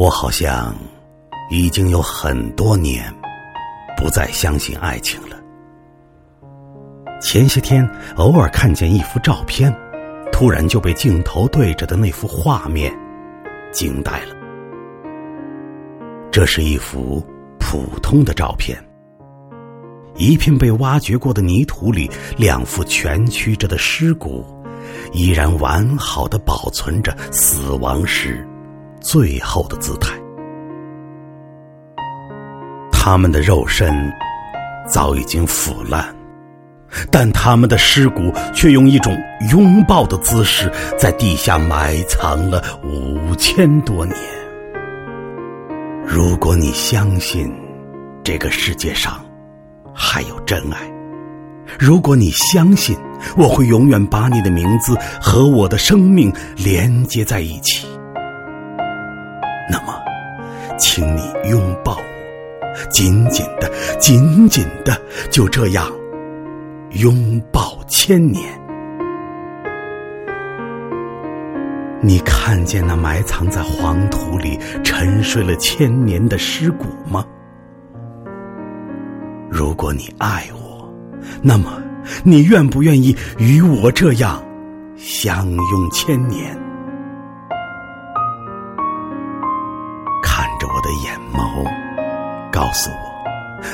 我好像已经有很多年不再相信爱情了。前些天偶尔看见一幅照片，突然就被镜头对着的那幅画面惊呆了。这是一幅普通的照片，一片被挖掘过的泥土里，两副蜷曲着的尸骨，依然完好的保存着死亡时最后的姿态。他们的肉身早已经腐烂。但他们的尸骨却用一种拥抱的姿势，在地下埋藏了五千多年。如果你相信这个世界上还有真爱，如果你相信我会永远把你的名字和我的生命连接在一起，请你拥抱我，紧紧的，紧紧的，就这样。拥抱千年，你看见那埋藏在黄土里沉睡了千年的尸骨吗？如果你爱我，那么你愿不愿意与我这样相拥千年？告诉我，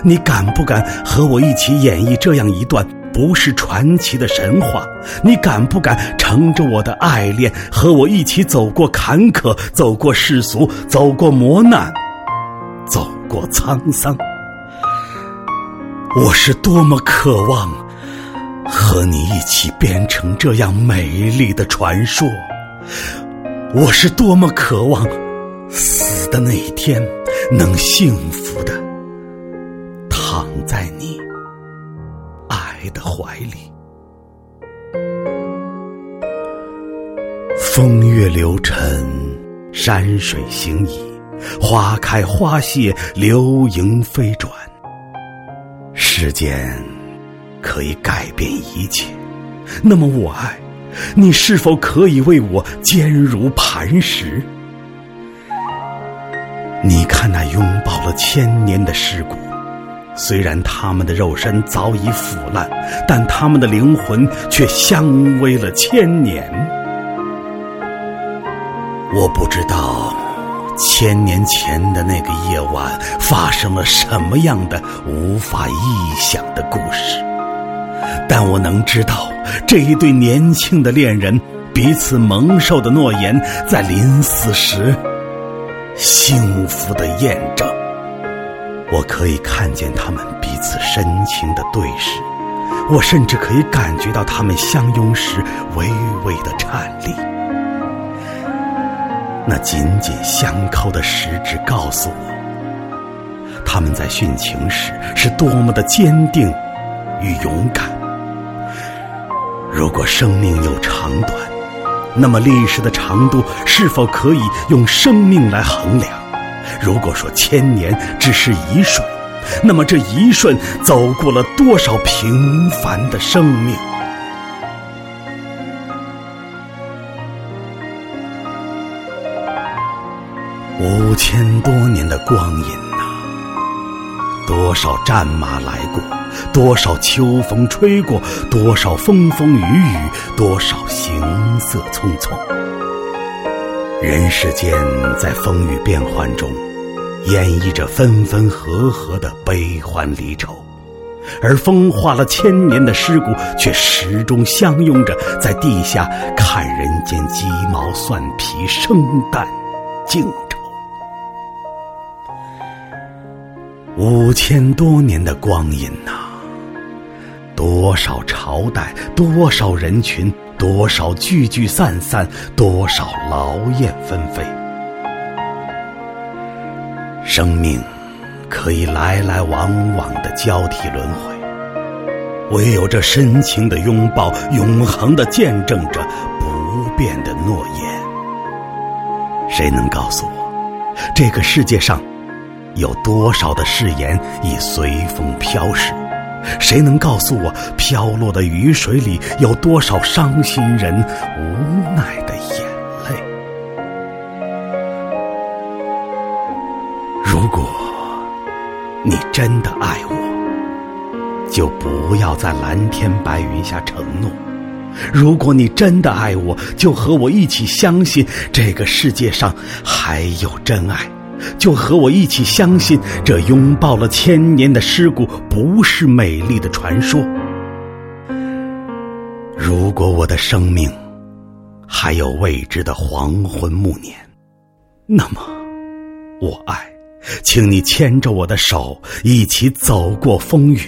你敢不敢和我一起演绎这样一段？不是传奇的神话，你敢不敢乘着我的爱恋，和我一起走过坎坷，走过世俗，走过磨难，走过沧桑？我是多么渴望和你一起编成这样美丽的传说！我是多么渴望死的那一天能幸福的在你爱。的怀里，风月流尘，山水行矣，花开花谢，流萤飞转。时间可以改变一切，那么我爱你，是否可以为我坚如磐石？你看那拥抱了千年的尸骨。虽然他们的肉身早已腐烂，但他们的灵魂却相偎了千年。我不知道千年前的那个夜晚发生了什么样的无法臆想的故事，但我能知道这一对年轻的恋人彼此蒙受的诺言，在临死时幸福的验证。我可以看见他们彼此深情的对视，我甚至可以感觉到他们相拥时微微的颤栗。那紧紧相扣的十指告诉我，他们在殉情时是多么的坚定与勇敢。如果生命有长短，那么历史的长度是否可以用生命来衡量？如果说千年只是一瞬，那么这一瞬走过了多少平凡的生命？五千多年的光阴呐，多少战马来过，多少秋风吹过，多少风风雨雨，多少行色匆匆。人世间在风雨变幻中。演绎着分分合合的悲欢离愁，而风化了千年的尸骨，却始终相拥着，在地下看人间鸡毛蒜皮、生旦净丑。五千多年的光阴呐，多少朝代，多少人群，多少聚聚散散，多少劳燕分飞。生命可以来来往往的交替轮回，唯有这深情的拥抱，永恒的见证着不变的诺言。谁能告诉我，这个世界上有多少的誓言已随风飘逝？谁能告诉我，飘落的雨水里有多少伤心人无奈的眼泪？如果你真的爱我，就不要在蓝天白云下承诺；如果你真的爱我，就和我一起相信这个世界上还有真爱。就和我一起相信，这拥抱了千年的尸骨不是美丽的传说。如果我的生命还有未知的黄昏暮年，那么我爱，请你牵着我的手一起走过风雨。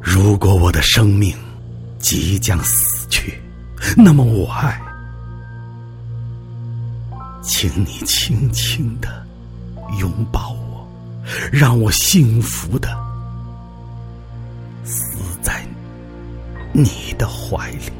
如果我的生命即将死去，那么我爱。请你轻轻的拥抱我，让我幸福的死在你的怀里。